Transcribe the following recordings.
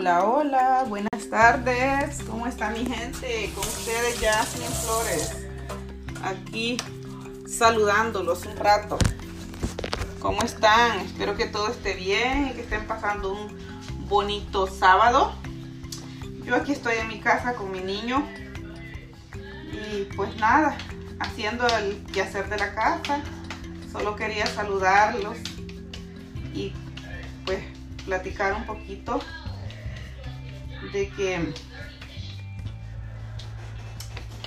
Hola, hola, buenas tardes. ¿Cómo está mi gente? Con ustedes ya sin Flores. Aquí saludándolos un rato. ¿Cómo están? Espero que todo esté bien y que estén pasando un bonito sábado. Yo aquí estoy en mi casa con mi niño. Y pues nada, haciendo el quehacer de la casa. Solo quería saludarlos y pues platicar un poquito de que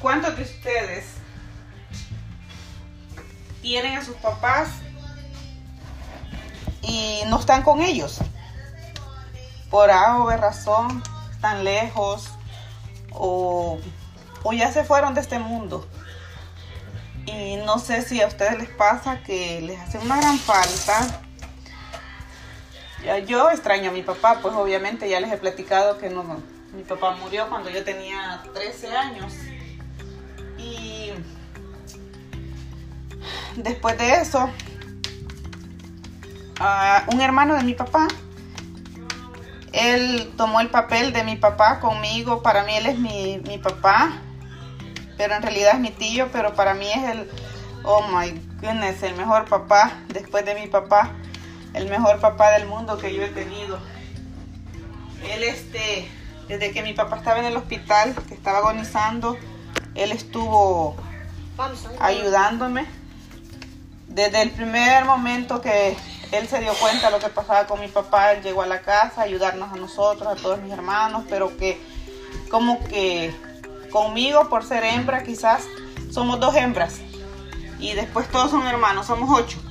¿cuántos de ustedes tienen a sus papás y no están con ellos? Por A o B razón, están lejos o, o ya se fueron de este mundo. Y no sé si a ustedes les pasa que les hace una gran falta yo extraño a mi papá, pues obviamente ya les he platicado que no, mi papá murió cuando yo tenía 13 años. Y después de eso, un hermano de mi papá, él tomó el papel de mi papá conmigo. Para mí él es mi, mi papá, pero en realidad es mi tío, pero para mí es el, oh my goodness, el mejor papá después de mi papá el mejor papá del mundo que yo he tenido. Él, este, desde que mi papá estaba en el hospital, que estaba agonizando, él estuvo ayudándome. Desde el primer momento que él se dio cuenta de lo que pasaba con mi papá, él llegó a la casa a ayudarnos a nosotros, a todos mis hermanos, pero que como que conmigo, por ser hembra, quizás somos dos hembras. Y después todos son hermanos, somos ocho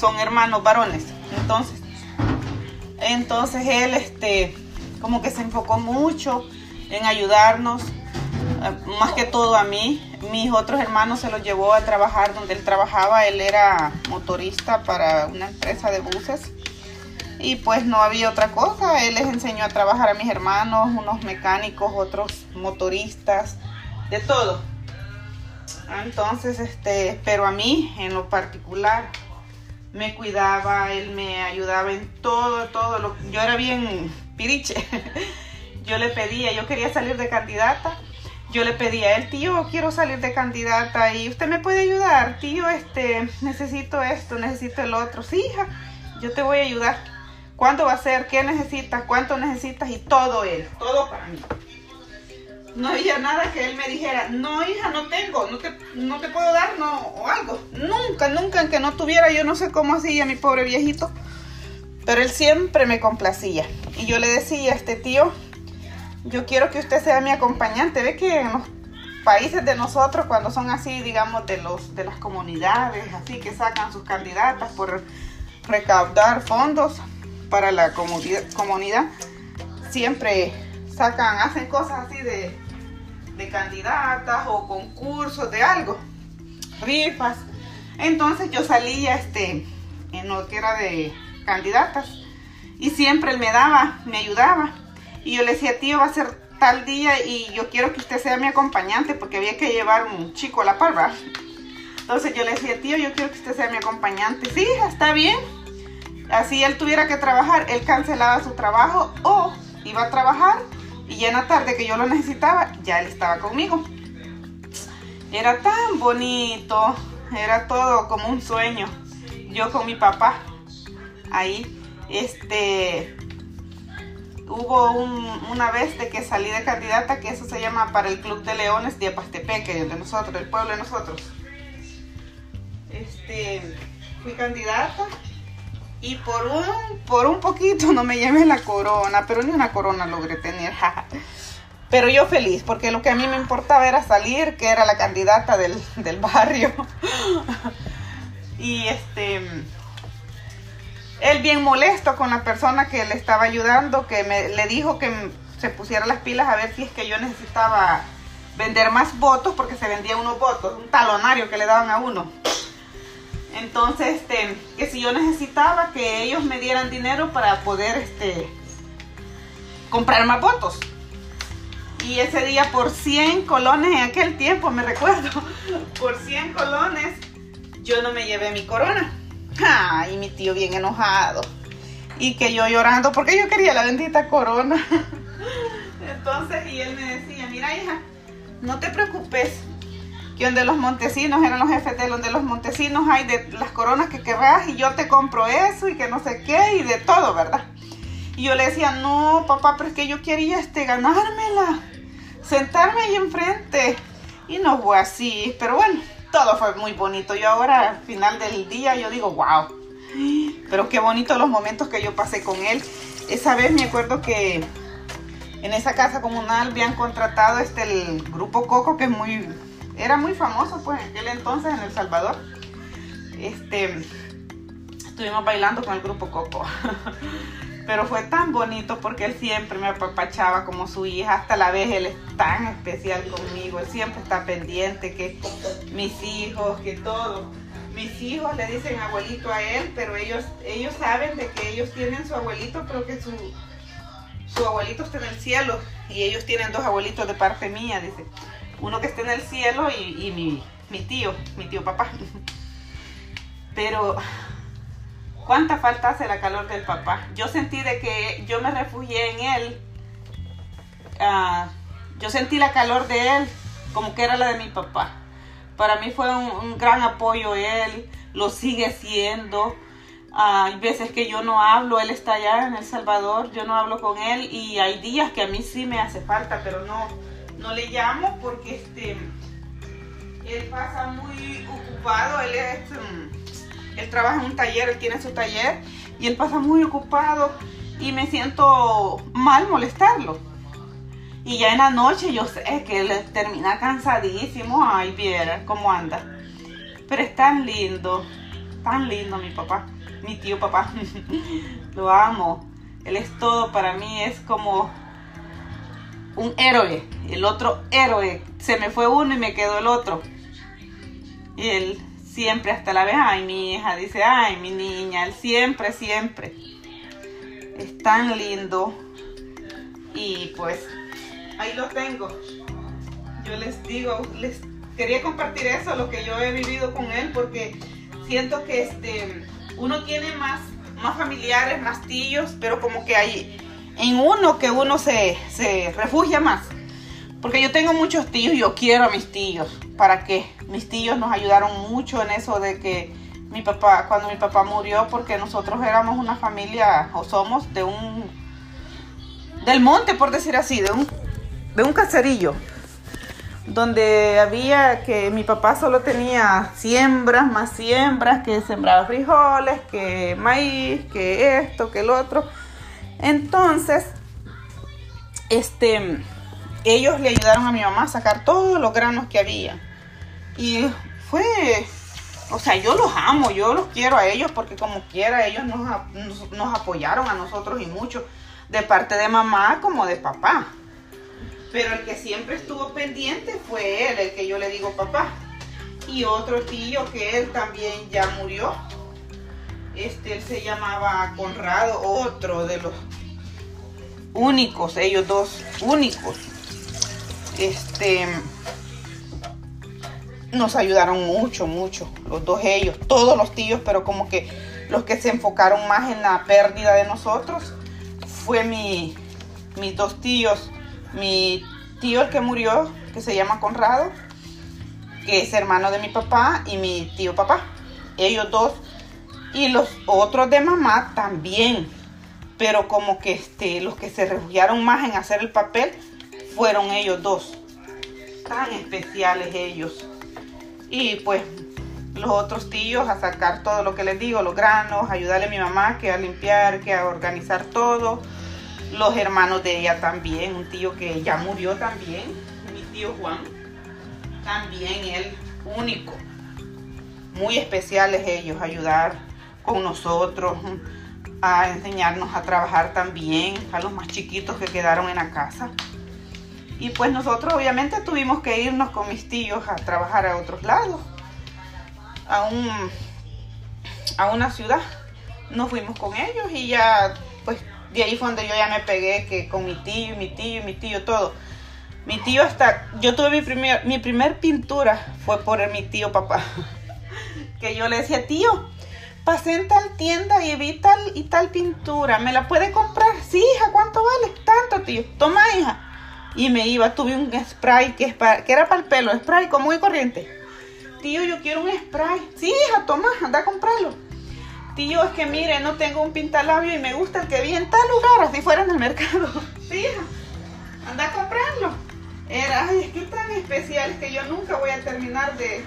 son hermanos varones. Entonces, entonces él este como que se enfocó mucho en ayudarnos, eh, más que todo a mí. Mis otros hermanos se los llevó a trabajar donde él trabajaba. Él era motorista para una empresa de buses. Y pues no había otra cosa. Él les enseñó a trabajar a mis hermanos, unos mecánicos, otros motoristas, de todo. Entonces, este, pero a mí en lo particular, me cuidaba, él me ayudaba en todo, todo. Lo, yo era bien piriche. Yo le pedía, yo quería salir de candidata. Yo le pedía a él, tío, quiero salir de candidata y usted me puede ayudar. Tío, este, necesito esto, necesito el otro. Sí, hija, yo te voy a ayudar. ¿Cuándo va a ser? ¿Qué necesitas? ¿Cuánto necesitas? Y todo él, todo para mí no había nada que él me dijera, no hija, no tengo, no te, no te puedo dar, no, o algo. Nunca, nunca, en que no tuviera, yo no sé cómo hacía mi pobre viejito. Pero él siempre me complacía. Y yo le decía a este tío, yo quiero que usted sea mi acompañante. Ve que en los países de nosotros, cuando son así, digamos, de, los, de las comunidades, así que sacan sus candidatas por recaudar fondos para la comunidad, siempre sacan, hacen cosas así de, de candidatas o concursos de algo, rifas. Entonces yo salía este, en lo que era de candidatas y siempre él me daba, me ayudaba. Y yo le decía, tío, va a ser tal día y yo quiero que usted sea mi acompañante porque había que llevar un chico a la parva. Entonces yo le decía, tío, yo quiero que usted sea mi acompañante. Sí, está bien. Así él tuviera que trabajar, él cancelaba su trabajo o iba a trabajar y ya en la tarde que yo lo necesitaba, ya él estaba conmigo. Era tan bonito, era todo como un sueño. Yo con mi papá, ahí, este, hubo una vez de que salí de candidata, que eso se llama para el Club de Leones de Apastepeque, de nosotros, del pueblo de nosotros. Este, fui candidata y por un, por un poquito no me llevé la corona, pero ni una corona logré tener. pero yo feliz, porque lo que a mí me importaba era salir, que era la candidata del, barrio. y este, él bien molesto con la persona que le estaba ayudando, que me, le dijo que se pusiera las pilas a ver si es que yo necesitaba vender más votos, porque se vendían unos votos, un talonario que le daban a uno. Entonces, este, que si yo necesitaba que ellos me dieran dinero para poder este, comprar más votos. Y ese día por 100 colones en aquel tiempo, me recuerdo, por 100 colones yo no me llevé mi corona. y mi tío bien enojado. y que yo llorando porque yo quería la bendita corona. Entonces, y él me decía, mira hija, no te preocupes, que donde los montesinos eran los jefes de donde los montesinos hay de las coronas que querrás y yo te compro eso y que no sé qué y de todo, ¿verdad? Y yo le decía, no, papá, pero es que yo quería este, ganármela, sentarme ahí enfrente. Y no fue así, pero bueno, todo fue muy bonito. Yo ahora, al final del día, yo digo, wow. Pero qué bonito los momentos que yo pasé con él. Esa vez me acuerdo que en esa casa comunal habían contratado este el grupo Coco, que es muy, era muy famoso pues en aquel entonces en El Salvador. Este, estuvimos bailando con el grupo Coco. Pero fue tan bonito porque él siempre me apapachaba como su hija, hasta la vez él es tan especial conmigo, él siempre está pendiente que mis hijos, que todo. Mis hijos le dicen abuelito a él, pero ellos, ellos saben de que ellos tienen su abuelito, pero que su, su abuelito está en el cielo y ellos tienen dos abuelitos de parte mía, dice. Uno que está en el cielo y, mi, tío, mi tío papá. Pero cuánta falta hace la calor del papá. Yo sentí de que yo me refugié en él. Uh, yo sentí la calor de él como que era la de mi papá. Para mí fue un, gran apoyo él, lo sigue siendo. Uh, hay veces que yo no hablo, él está allá en El Salvador, yo no hablo con él y hay días que a mí sí me hace falta, pero no, no le llamo porque este, él pasa muy ocupado, él es... Um, él trabaja en un taller, él tiene su taller y él pasa muy ocupado y me siento mal molestarlo. Y ya en la noche yo sé que él termina cansadísimo, ay, viera cómo anda. Pero es tan lindo, tan lindo mi papá, mi tío papá. Lo amo. Él es todo para mí, es como un héroe, el otro héroe. Se me fue uno y me quedó el otro. Y él siempre hasta la vez, ay mi hija, dice, ay mi niña, él siempre, siempre. Es tan lindo. Y pues ahí lo tengo. Yo les digo, les quería compartir eso, lo que yo he vivido con él, porque siento que este, uno tiene más, más familiares, más tíos, pero como que hay en uno que uno se, se refugia más. Porque yo tengo muchos tíos, yo quiero a mis tíos. ¿Para qué? Mis tíos nos ayudaron mucho en eso de que mi papá, cuando mi papá murió, porque nosotros éramos una familia, o somos, de un, del monte, por decir así, de un, de un caserillo, donde había que mi papá solo tenía siembras, más siembras, que sembraba frijoles, que maíz, que esto, que el otro. Entonces, este ellos le ayudaron a mi mamá a sacar todos los granos que había. Y fue, o sea, yo los amo, yo los quiero a ellos porque como quiera ellos nos, nos, apoyaron a nosotros y mucho, de parte de mamá como de papá. Pero el que siempre estuvo pendiente fue él, el que yo le digo papá. Y otro tío que él también ya murió. Este, él se llamaba Conrado, otro de los únicos, ellos dos únicos. Este, nos ayudaron mucho, mucho, los dos ellos, todos los tíos, pero como que los que se enfocaron más en la pérdida de nosotros fue mi, mis dos tíos, mi tío el que murió, que se llama Conrado, que es hermano de mi papá, y mi tío papá, ellos dos, y los otros de mamá también, pero como que este, los que se refugiaron más en hacer el papel fueron ellos dos. Tan especiales ellos. Y pues los otros tíos a sacar todo lo que les digo, los granos, ayudarle a mi mamá que a limpiar, que a organizar todo. Los hermanos de ella también, un tío que ya murió también, mi tío Juan, también él único. Muy especiales ellos, ayudar con nosotros, a enseñarnos a trabajar también, a los más chiquitos que quedaron en la casa. Y pues nosotros obviamente tuvimos que irnos con mis tíos a trabajar a otros lados, a, un, a una ciudad. Nos fuimos con ellos y ya, pues de ahí fue donde yo ya me pegué, que con mi tío, mi tío, mi tío, todo. Mi tío hasta, yo tuve mi primer, mi primer pintura fue por mi tío papá. Que yo le decía, tío, pasé en tal tienda y vi tal y tal pintura, ¿me la puede comprar? Sí, hija, ¿cuánto vale? Tanto, tío. Toma, hija. Y me iba, tuve un spray que, es para, que era para el pelo, spray común y corriente. Tío, yo quiero un spray. Sí, hija, toma, anda a comprarlo. Tío, es que mire, no tengo un pintalabio y me gusta el que vi en tal lugar, así fuera en el mercado. Sí, hija, anda a comprarlo. Era, ay, es que tan especial que yo nunca voy a terminar de,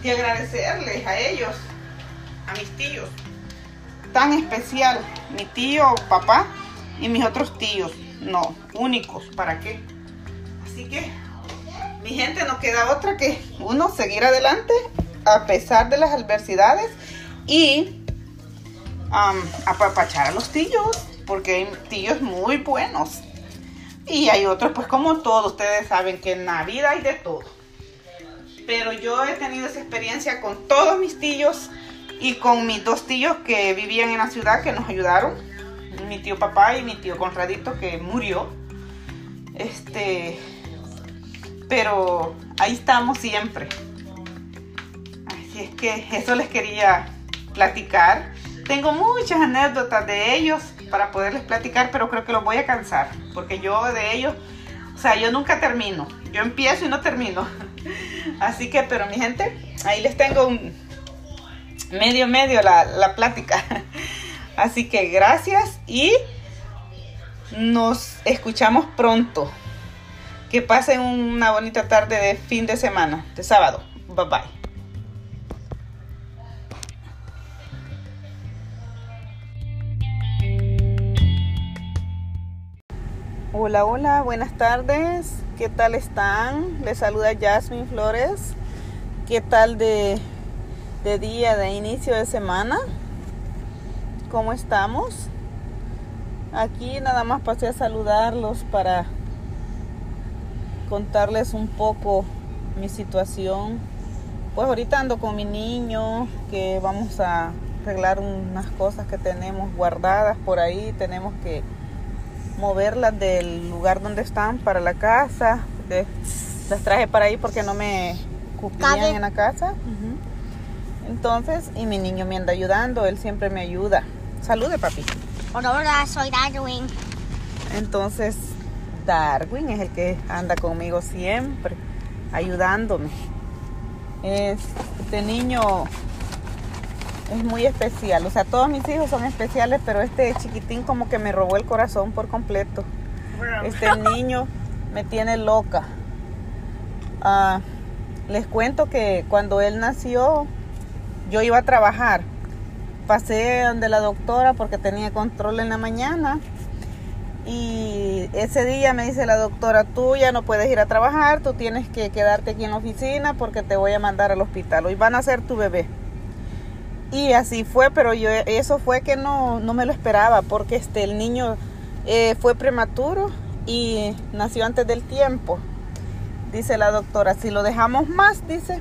de agradecerles a ellos a mis tíos. Tan especial, mi tío, papá y mis otros tíos. No, únicos, ¿para qué? Así que, mi gente, no queda otra que uno seguir adelante a pesar de las adversidades y apapachar a los tíos, porque hay tíos muy buenos. Y hay otros, pues como todos, ustedes saben que en la vida hay de todo. Pero yo he tenido esa experiencia con todos mis tíos y con mis dos tíos que vivían en la ciudad que nos ayudaron. Mi tío papá y mi tío Conradito que murió. Este, pero ahí estamos siempre. Así es que eso les quería platicar. Tengo muchas anécdotas de ellos para poderles platicar, pero creo que los voy a cansar, porque yo de ellos, o sea, yo nunca termino. Yo empiezo y no termino. Así que, pero mi gente, ahí les tengo un, medio medio la, plática. Así que gracias y nos escuchamos pronto. Que pasen una bonita tarde de fin de semana, de sábado. Bye bye. Hola, hola, buenas tardes. ¿Qué tal están? Les saluda Jasmine Flores. ¿Qué tal de de día de inicio de semana. ¿Cómo estamos? Aquí nada más pasé a saludarlos para contarles un poco mi situación. Pues ahorita ando con mi niño, que vamos a arreglar unas cosas que tenemos guardadas por ahí. Tenemos que moverlas del lugar donde están para la casa. las traje para ahí porque no me cupían en la casa. Entonces, y mi niño me anda ayudando, él siempre me ayuda. Salude, papi. Hola, soy Darwin. Entonces, Darwin es el que anda conmigo siempre, ayudándome. Este niño es muy especial. O sea, todos mis hijos son especiales, pero este chiquitín como que me robó el corazón por completo. Este niño me tiene loca. Ah, les cuento que cuando él nació, yo iba a trabajar. Pasé donde la doctora porque tenía control en la mañana. Y ese día me dice la doctora, tú ya no puedes ir a trabajar, tú tienes que quedarte aquí en la oficina porque te voy a mandar al hospital. Hoy van a ser tu bebé. Y así fue, pero yo eso fue que no, no me lo esperaba porque este, el niño eh, fue prematuro y nació antes del tiempo. Dice la doctora, si lo dejamos más, dice,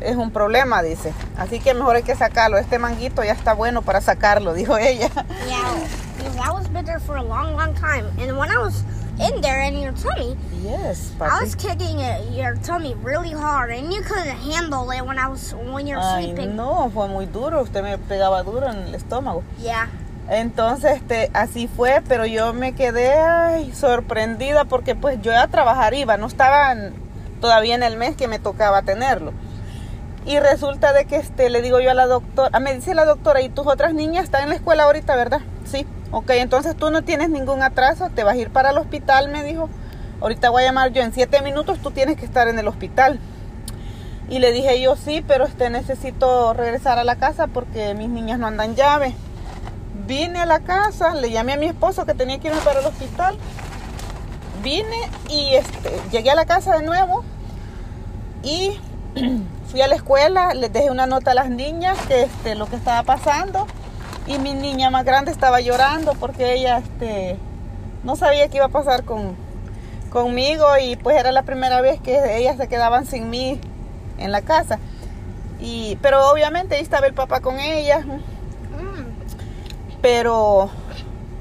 es un problema, dice. Así que mejor hay que sacarlo. Este manguito ya está bueno para sacarlo, dijo ella. Yeah, that was bitter for a long, long time. And when I was in there in your tummy, yes, papi. I was kicking your tummy really hard, and you couldn't handle it when I was when you're Ay, sleeping. No, fue muy duro. Usted me pegaba duro en el estómago. Yeah. Entonces, este, así fue, pero yo me quedé ay, sorprendida porque pues yo a trabajar iba, no estaba todavía en el mes que me tocaba tenerlo. Y resulta de que este, le digo yo a la doctora, ah, me dice la doctora, ¿y tus otras niñas están en la escuela ahorita, verdad? Sí. Ok, entonces tú no tienes ningún atraso, te vas a ir para el hospital, me dijo. Ahorita voy a llamar yo, en siete minutos tú tienes que estar en el hospital. Y le dije yo, sí, pero este, necesito regresar a la casa porque mis niñas no andan llave. Vine a la casa, le llamé a mi esposo que tenía que irme para el hospital. Vine y este, llegué a la casa de nuevo y fui a la escuela, les dejé una nota a las niñas que este, lo que estaba pasando y mi niña más grande estaba llorando porque ella este, no sabía qué iba a pasar con, conmigo y pues era la primera vez que ellas se quedaban sin mí en la casa. Y, pero obviamente ahí estaba el papá con ella. Pero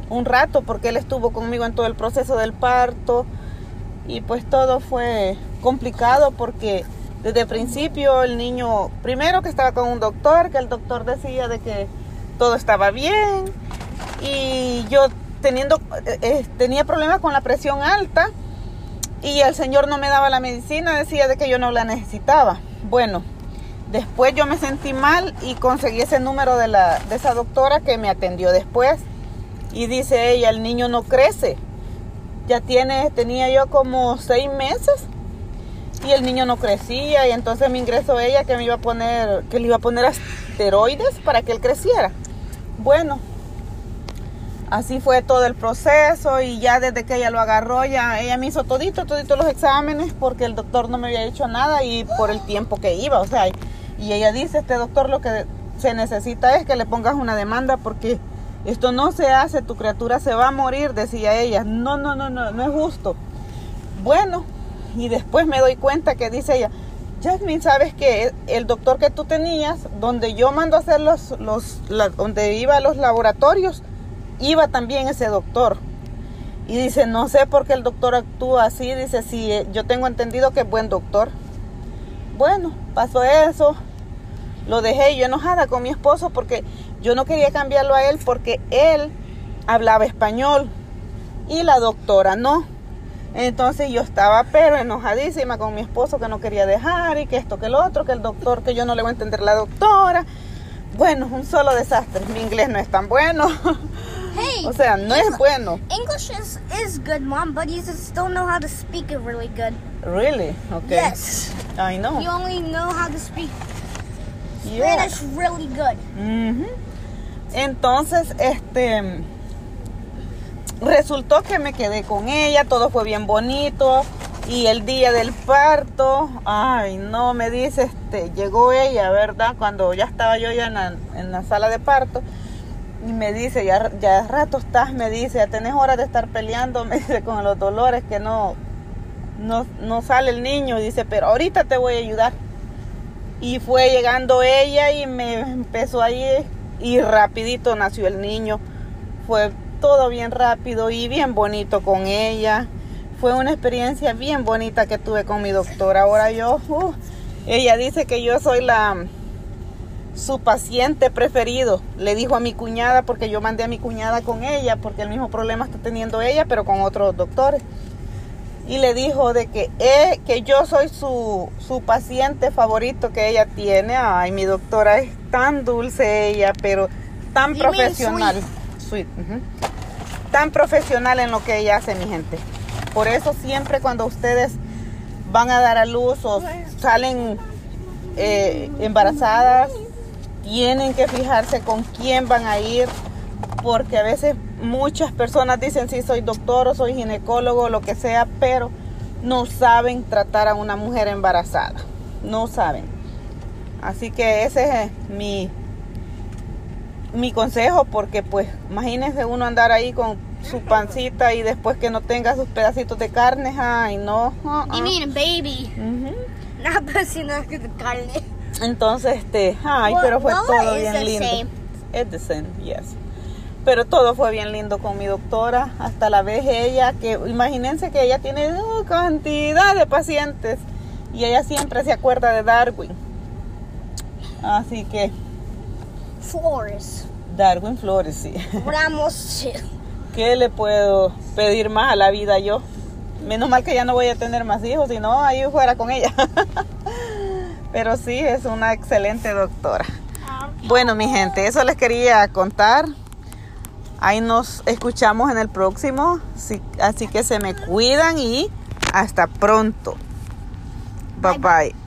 un rato porque él estuvo conmigo en todo el proceso del parto y pues todo fue complicado porque Desde el principio el niño, primero que estaba con un doctor, que el doctor decía de que todo estaba bien y yo teniendo, eh, eh, tenía problemas con la presión alta y el señor no me daba la medicina, decía de que yo no la necesitaba. Bueno, después yo me sentí mal y conseguí ese número de, la, de esa doctora que me atendió después y dice ella, el niño no crece. Ya tiene, tenía yo como seis meses y el niño no crecía y entonces me ingresó ella que me iba a poner, que le iba a poner asteroides para que él creciera. Bueno, así fue todo el proceso y ya desde que ella lo agarró, ya ella me hizo todito, todito los exámenes porque el doctor no me había hecho nada y por el tiempo que iba, o sea, y ella dice, este doctor lo que se necesita es que le pongas una demanda porque esto no se hace, tu criatura se va a morir, decía ella. No, no, no, no, no es justo. Bueno, y después me doy cuenta que dice ella, Jasmine, sabes que el doctor que tú tenías, donde yo mando a hacer los, los donde iba los laboratorios, iba también ese doctor. Y dice, no sé por qué el doctor actúa así. Dice, sí, eh, yo tengo entendido que es buen doctor. Bueno, pasó eso. Lo dejé yo enojada con mi esposo porque yo no quería cambiarlo a él porque él hablaba español y la doctora no. Entonces yo estaba pero enojadísima con mi esposo que no quería dejar y que esto, que el otro, que el doctor, que yo no le voy a entender la doctora. Bueno, un solo desastre. Mi inglés no es tan bueno. Hey, o sea, no es bueno. English is, is good, mom, but you just don't know how to speak it really good. Really? Okay. Yes. I know. You only know how to speak Yeah. Spanish really good. Ujú. Entonces, este resultó que me quedé con ella, todo fue bien bonito y el día del parto, ay, no, me dice, este, llegó ella, ¿verdad? Cuando ya estaba yo ya en la, sala de parto y me dice, ya, ya rato estás, me dice, ya tenés horas de estar peleando, me dice, con los dolores que no, no, no sale el niño, dice, pero ahorita te voy a ayudar. Y fue llegando ella y me empezó ahí y rapidito nació el niño. Fue todo bien rápido y bien bonito con ella. Fue una experiencia bien bonita que tuve con mi doctora. Ahora yo, uh, ella dice que yo soy la su paciente preferido. Le dijo a mi cuñada porque yo mandé a mi cuñada con ella porque el mismo problema está teniendo ella pero con otros doctores. Y le dijo de que, eh, que yo soy su, su paciente favorito que ella tiene. Ay, mi doctora es tan dulce ella, pero tan profesional. Sweet, ujú. Tan profesional en lo que ella hace, mi gente. Por eso siempre cuando ustedes van a dar a luz o salen eh, embarazadas, tienen que fijarse con quién van a ir, porque a veces muchas personas dicen sí soy doctor o soy ginecólogo, lo que sea, pero no saben tratar a una mujer embarazada, no saben. Así que ese es mi mi consejo, porque pues imagínense uno andar ahí con su pancita y después que no tenga sus pedacitos de carne, ay no. uh-uh. You mean a baby, Ujú. not pussy, not the carne. Entonces, este, ay, Well, pero fue todo bien lindo. Es the same, yes. Pero todo fue bien lindo con mi doctora, hasta la vez ella, que imagínense que ella tiene uh, cantidad de pacientes y ella siempre se acuerda de Darwin. Así que Flores. Darwin Flores, sí. Ramos. ¿Qué le puedo pedir más a la vida yo? Menos mal que ya no voy a tener más hijos, si no, ahí fuera con ella. Pero sí, es una excelente doctora. Bueno, mi gente, eso les quería contar. Ahí nos escuchamos en el próximo. Sí, así que se me cuidan y hasta pronto. Bye bye.